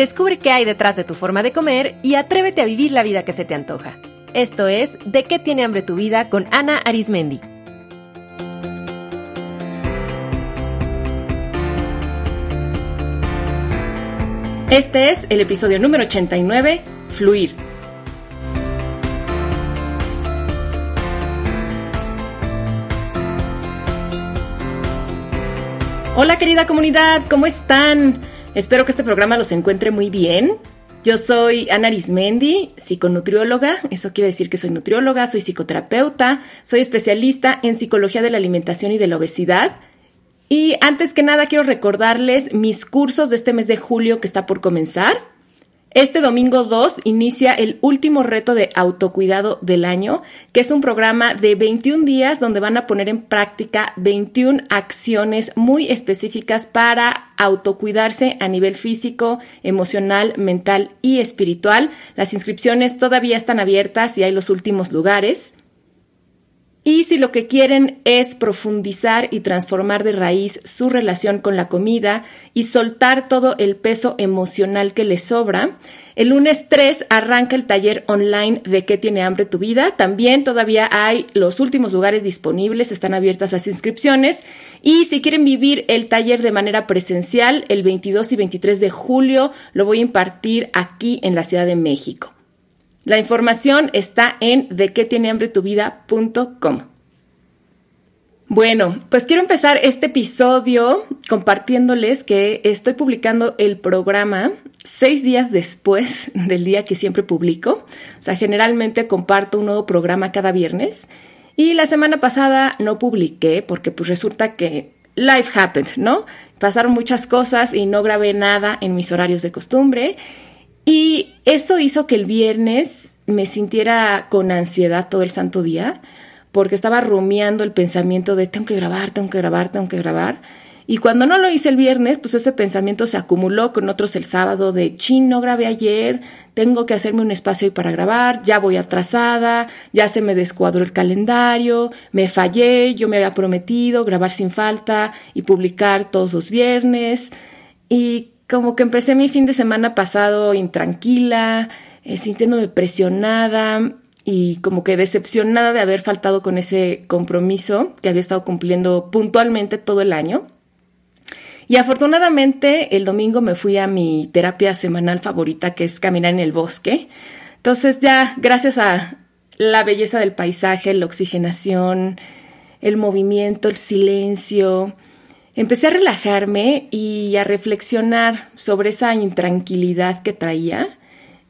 Descubre qué hay detrás de tu forma de comer y atrévete a vivir la vida que se te antoja. Esto es De qué tiene hambre tu vida con Ana Arismendi. Este es el episodio número 89, Fluir. Hola querida comunidad, ¿cómo están? Espero que este programa los encuentre muy bien. Yo soy Ana Arismendi, psiconutrióloga, eso quiere decir que soy nutrióloga, soy psicoterapeuta, soy especialista en psicología de la alimentación y de la obesidad y antes que nada quiero recordarles mis cursos de este mes de julio que está por comenzar. Este domingo 2 inicia el último reto de autocuidado del año, que es un programa de 21 días donde van a poner en práctica 21 acciones muy específicas para autocuidarse a nivel físico, emocional, mental y espiritual. Las inscripciones todavía están abiertas y hay los últimos lugares. Y si lo que quieren es profundizar y transformar de raíz su relación con la comida y soltar todo el peso emocional que les sobra, el lunes 3 arranca el taller online de qué tiene hambre tu vida. También todavía hay los últimos lugares disponibles, están abiertas las inscripciones. Y si quieren vivir el taller de manera presencial, el 22 y 23 de julio lo voy a impartir aquí en la Ciudad de México. La información está en de qué tiene hambre tu vida.com. Bueno, pues quiero empezar este episodio compartiéndoles que estoy publicando el programa seis días después del día que siempre publico. O sea, generalmente comparto un nuevo programa cada viernes. Y la semana pasada no publiqué porque pues resulta que life happened, ¿no? Pasaron muchas cosas y no grabé nada en mis horarios de costumbre. Y eso hizo que el viernes me sintiera con ansiedad todo el santo día, porque estaba rumiando el pensamiento de tengo que grabar, tengo que grabar, tengo que grabar. Y cuando no lo hice el viernes, pues ese pensamiento se acumuló con otros el sábado de, chin, no grabé ayer, tengo que hacerme un espacio ahí para grabar, ya voy atrasada, ya se me descuadró el calendario, me fallé, yo me había prometido grabar sin falta y publicar todos los viernes. Y como que empecé mi fin de semana pasado intranquila, eh, sintiéndome presionada y como que decepcionada de haber faltado con ese compromiso que había estado cumpliendo puntualmente todo el año. Y afortunadamente el domingo me fui a mi terapia semanal favorita, que es caminar en el bosque. Entonces ya, gracias a la belleza del paisaje, la oxigenación, el movimiento, el silencio, empecé a relajarme y a reflexionar sobre esa intranquilidad que traía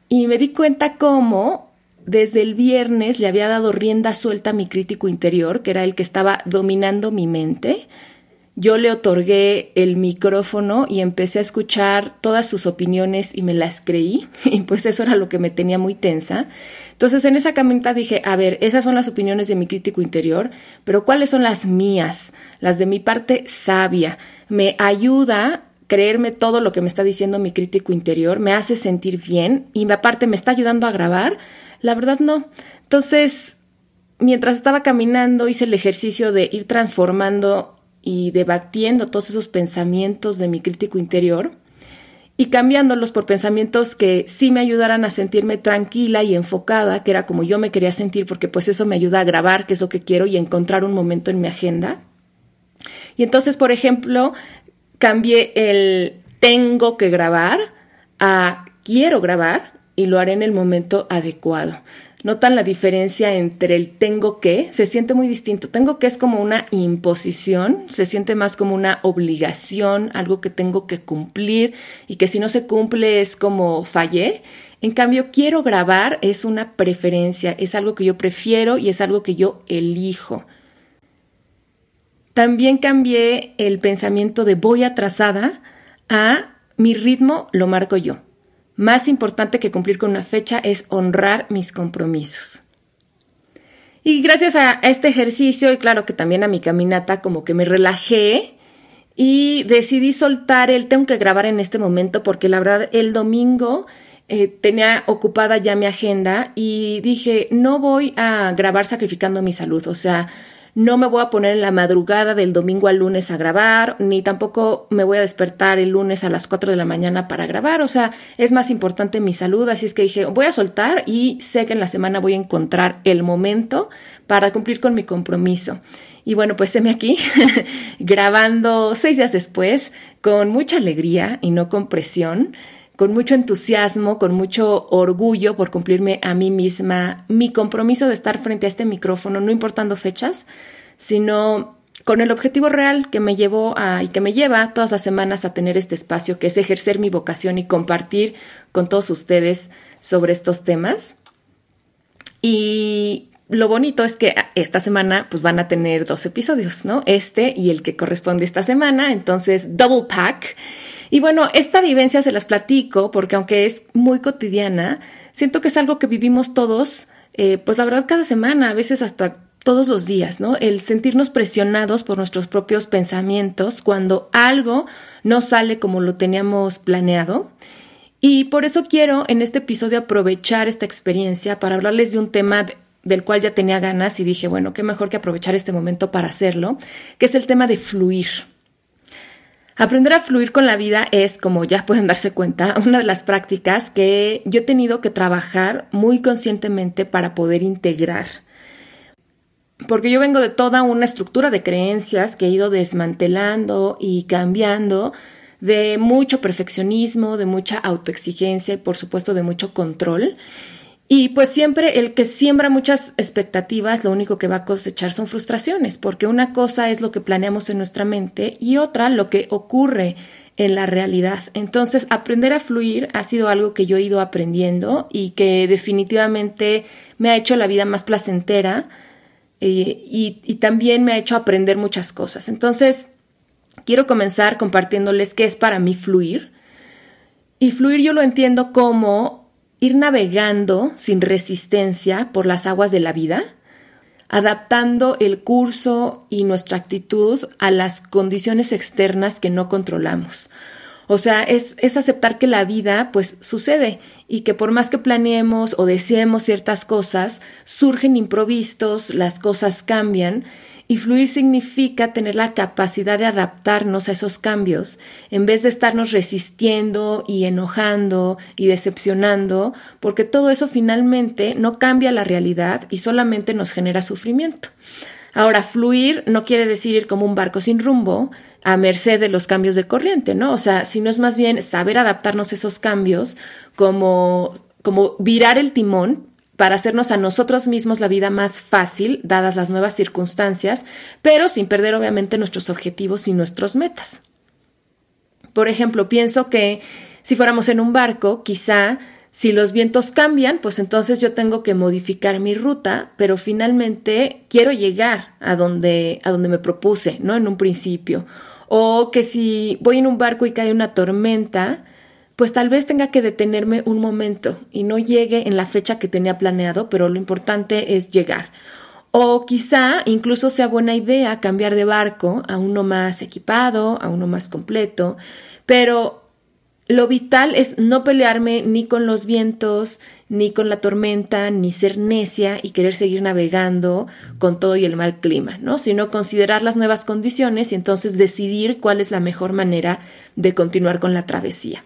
y me di cuenta cómo desde el viernes le había dado rienda suelta a mi crítico interior, que era el que estaba dominando mi mente. Yo le otorgué el micrófono y empecé a escuchar todas sus opiniones y me las creí, y pues eso era lo que me tenía muy tensa. Entonces en esa caminata dije, a ver, esas son las opiniones de mi crítico interior, pero ¿cuáles son las mías? Las de mi parte sabia. Me ayuda creerme todo lo que me está diciendo mi crítico interior, me hace sentir bien y aparte me está ayudando a grabar. La verdad no. Entonces, mientras estaba caminando, hice el ejercicio de ir transformando y debatiendo todos esos pensamientos de mi crítico interior y cambiándolos por pensamientos que sí me ayudaran a sentirme tranquila y enfocada, que era como yo me quería sentir, porque pues eso me ayuda a grabar, que es lo que quiero, y encontrar un momento en mi agenda. Y entonces, por ejemplo, cambié el tengo que grabar a quiero grabar y lo haré en el momento adecuado. ¿Notan la diferencia entre el tengo que? Se siente muy distinto. Tengo que es como una imposición, se siente más como una obligación, algo que tengo que cumplir y que si no se cumple es como fallé. En cambio, quiero grabar es una preferencia, es algo que yo prefiero y es algo que yo elijo. También cambié el pensamiento de voy atrasada a mi ritmo lo marco yo. Más importante que cumplir con una fecha es honrar mis compromisos. Y gracias a este ejercicio y claro que también a mi caminata como que me relajé y decidí soltar el tengo que grabar en este momento porque la verdad el domingo eh, tenía ocupada ya mi agenda y dije no voy a grabar sacrificando mi salud, o sea, no me voy a poner en la madrugada del domingo al lunes a grabar, ni tampoco me voy a despertar el lunes a las 4 de la mañana para grabar. O sea, es más importante mi salud. Así es que dije, voy a soltar y sé que en la semana voy a encontrar el momento para cumplir con mi compromiso. Y bueno, pues me aquí grabando seis días después con mucha alegría y no con presión con mucho entusiasmo, con mucho orgullo por cumplirme a mí misma mi compromiso de estar frente a este micrófono, no importando fechas, sino con el objetivo real que me llevó a, y que me lleva todas las semanas a tener este espacio, que es ejercer mi vocación y compartir con todos ustedes sobre estos temas. Y lo bonito es que esta semana pues van a tener dos episodios, ¿no? Este y el que corresponde esta semana, entonces double pack. Y bueno, esta vivencia se las platico porque aunque es muy cotidiana, siento que es algo que vivimos todos, eh, pues la verdad cada semana, a veces hasta todos los días, ¿no? El sentirnos presionados por nuestros propios pensamientos cuando algo no sale como lo teníamos planeado. Y por eso quiero en este episodio aprovechar esta experiencia para hablarles de un tema del cual ya tenía ganas y dije, bueno, qué mejor que aprovechar este momento para hacerlo, que es el tema de fluir. Aprender a fluir con la vida es, como ya pueden darse cuenta, una de las prácticas que yo he tenido que trabajar muy conscientemente para poder integrar. Porque yo vengo de toda una estructura de creencias que he ido desmantelando y cambiando, de mucho perfeccionismo, de mucha autoexigencia y por supuesto de mucho control. Y pues siempre el que siembra muchas expectativas, lo único que va a cosechar son frustraciones, porque una cosa es lo que planeamos en nuestra mente y otra lo que ocurre en la realidad. Entonces, aprender a fluir ha sido algo que yo he ido aprendiendo y que definitivamente me ha hecho la vida más placentera eh, y, y también me ha hecho aprender muchas cosas. Entonces, quiero comenzar compartiéndoles qué es para mí fluir. Y fluir yo lo entiendo como ir navegando sin resistencia por las aguas de la vida, adaptando el curso y nuestra actitud a las condiciones externas que no controlamos. O sea, es, es, aceptar que la vida pues sucede y que por más que planeemos o deseemos ciertas cosas, surgen improvistos, las cosas cambian y fluir significa tener la capacidad de adaptarnos a esos cambios, en vez de estarnos resistiendo y enojando y decepcionando, porque todo eso finalmente no cambia la realidad y solamente nos genera sufrimiento. Ahora, fluir no quiere decir ir como un barco sin rumbo, a merced de los cambios de corriente, ¿no? O sea, sino es más bien saber adaptarnos a esos cambios, como, como virar el timón para hacernos a nosotros mismos la vida más fácil, dadas las nuevas circunstancias, pero sin perder obviamente nuestros objetivos y nuestros metas. Por ejemplo, pienso que si fuéramos en un barco, quizá si los vientos cambian, pues entonces yo tengo que modificar mi ruta, pero finalmente quiero llegar a donde, a donde me propuse, ¿no? En un principio. O que si voy en un barco y cae una tormenta, pues tal vez tenga que detenerme un momento y no llegue en la fecha que tenía planeado, pero lo importante es llegar. O quizá incluso sea buena idea cambiar de barco a uno más equipado, a uno más completo, pero lo vital es no pelearme ni con los vientos, ni con la tormenta, ni ser necia y querer seguir navegando con todo y el mal clima, ¿no? Sino considerar las nuevas condiciones y entonces decidir cuál es la mejor manera de continuar con la travesía.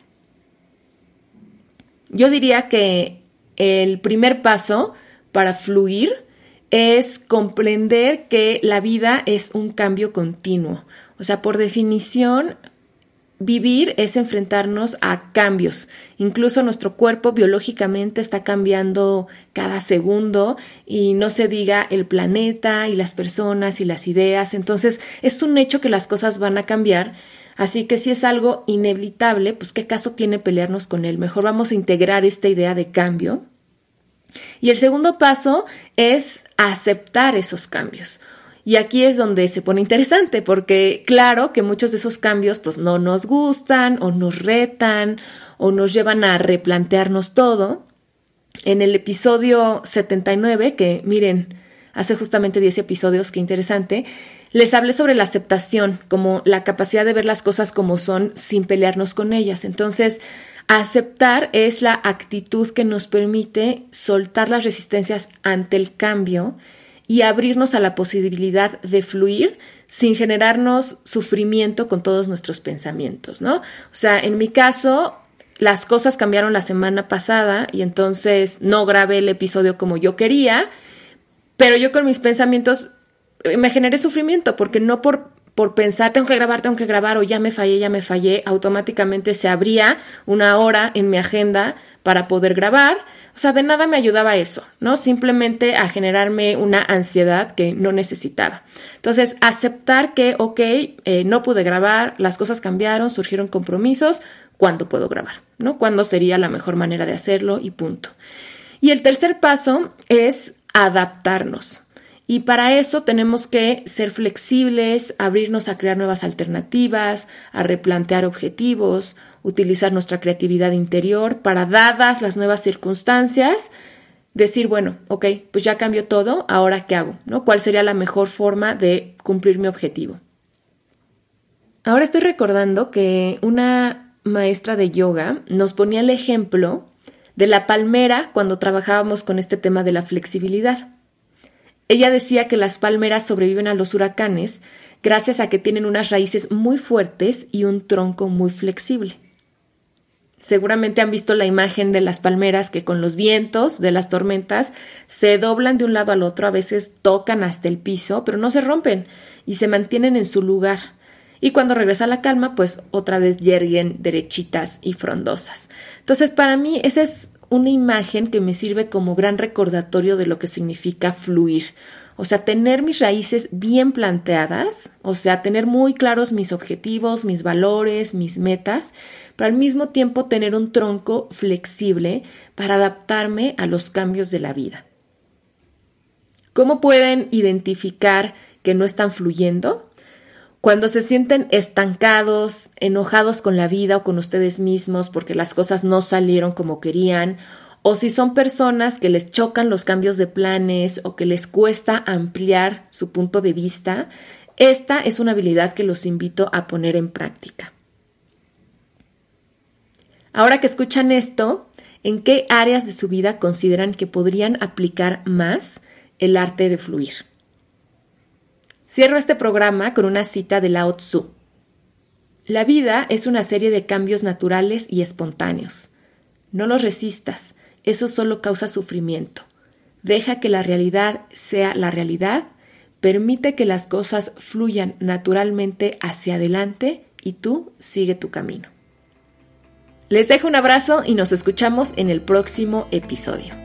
Yo diría que el primer paso para fluir es comprender que la vida es un cambio continuo. O sea, por definición, vivir es enfrentarnos a cambios. Incluso nuestro cuerpo biológicamente está cambiando cada segundo y no se diga el planeta y las personas y las ideas. Entonces, es un hecho que las cosas van a cambiar Así que si es algo inevitable, pues qué caso tiene pelearnos con él. Mejor vamos a integrar esta idea de cambio. Y el segundo paso es aceptar esos cambios. Y aquí es donde se pone interesante, porque claro que muchos de esos cambios pues no nos gustan o nos retan o nos llevan a replantearnos todo. En el episodio 79, que miren, hace justamente 10 episodios, qué interesante, les hablé sobre la aceptación, como la capacidad de ver las cosas como son sin pelearnos con ellas. Entonces, aceptar es la actitud que nos permite soltar las resistencias ante el cambio y abrirnos a la posibilidad de fluir sin generarnos sufrimiento con todos nuestros pensamientos, ¿no? O sea, en mi caso, las cosas cambiaron la semana pasada y entonces no grabé el episodio como yo quería, pero yo con mis pensamientos me generé sufrimiento porque no por, por pensar tengo que grabar, tengo que grabar o ya me fallé, ya me fallé, automáticamente se abría una hora en mi agenda para poder grabar. O sea, de nada me ayudaba eso, ¿no? Simplemente a generarme una ansiedad que no necesitaba. Entonces, aceptar que, ok, eh, no pude grabar, las cosas cambiaron, surgieron compromisos, ¿cuándo puedo grabar? ¿No? ¿Cuándo sería la mejor manera de hacerlo? Y punto. Y el tercer paso es adaptarnos. Y para eso tenemos que ser flexibles, abrirnos a crear nuevas alternativas, a replantear objetivos, utilizar nuestra creatividad interior para, dadas las nuevas circunstancias, decir, bueno, ok, pues ya cambió todo, ahora qué hago, ¿no? ¿Cuál sería la mejor forma de cumplir mi objetivo? Ahora estoy recordando que una maestra de yoga nos ponía el ejemplo de la palmera cuando trabajábamos con este tema de la flexibilidad. Ella decía que las palmeras sobreviven a los huracanes gracias a que tienen unas raíces muy fuertes y un tronco muy flexible. Seguramente han visto la imagen de las palmeras que con los vientos de las tormentas se doblan de un lado al otro, a veces tocan hasta el piso, pero no se rompen y se mantienen en su lugar. Y cuando regresa la calma, pues otra vez yerguen derechitas y frondosas. Entonces, para mí, esa es una imagen que me sirve como gran recordatorio de lo que significa fluir. O sea, tener mis raíces bien planteadas, o sea, tener muy claros mis objetivos, mis valores, mis metas, pero al mismo tiempo tener un tronco flexible para adaptarme a los cambios de la vida. ¿Cómo pueden identificar que no están fluyendo? Cuando se sienten estancados, enojados con la vida o con ustedes mismos porque las cosas no salieron como querían, o si son personas que les chocan los cambios de planes o que les cuesta ampliar su punto de vista, esta es una habilidad que los invito a poner en práctica. Ahora que escuchan esto, ¿en qué áreas de su vida consideran que podrían aplicar más el arte de fluir? Cierro este programa con una cita de Lao Tzu. La vida es una serie de cambios naturales y espontáneos. No los resistas, eso solo causa sufrimiento. Deja que la realidad sea la realidad, permite que las cosas fluyan naturalmente hacia adelante y tú sigue tu camino. Les dejo un abrazo y nos escuchamos en el próximo episodio.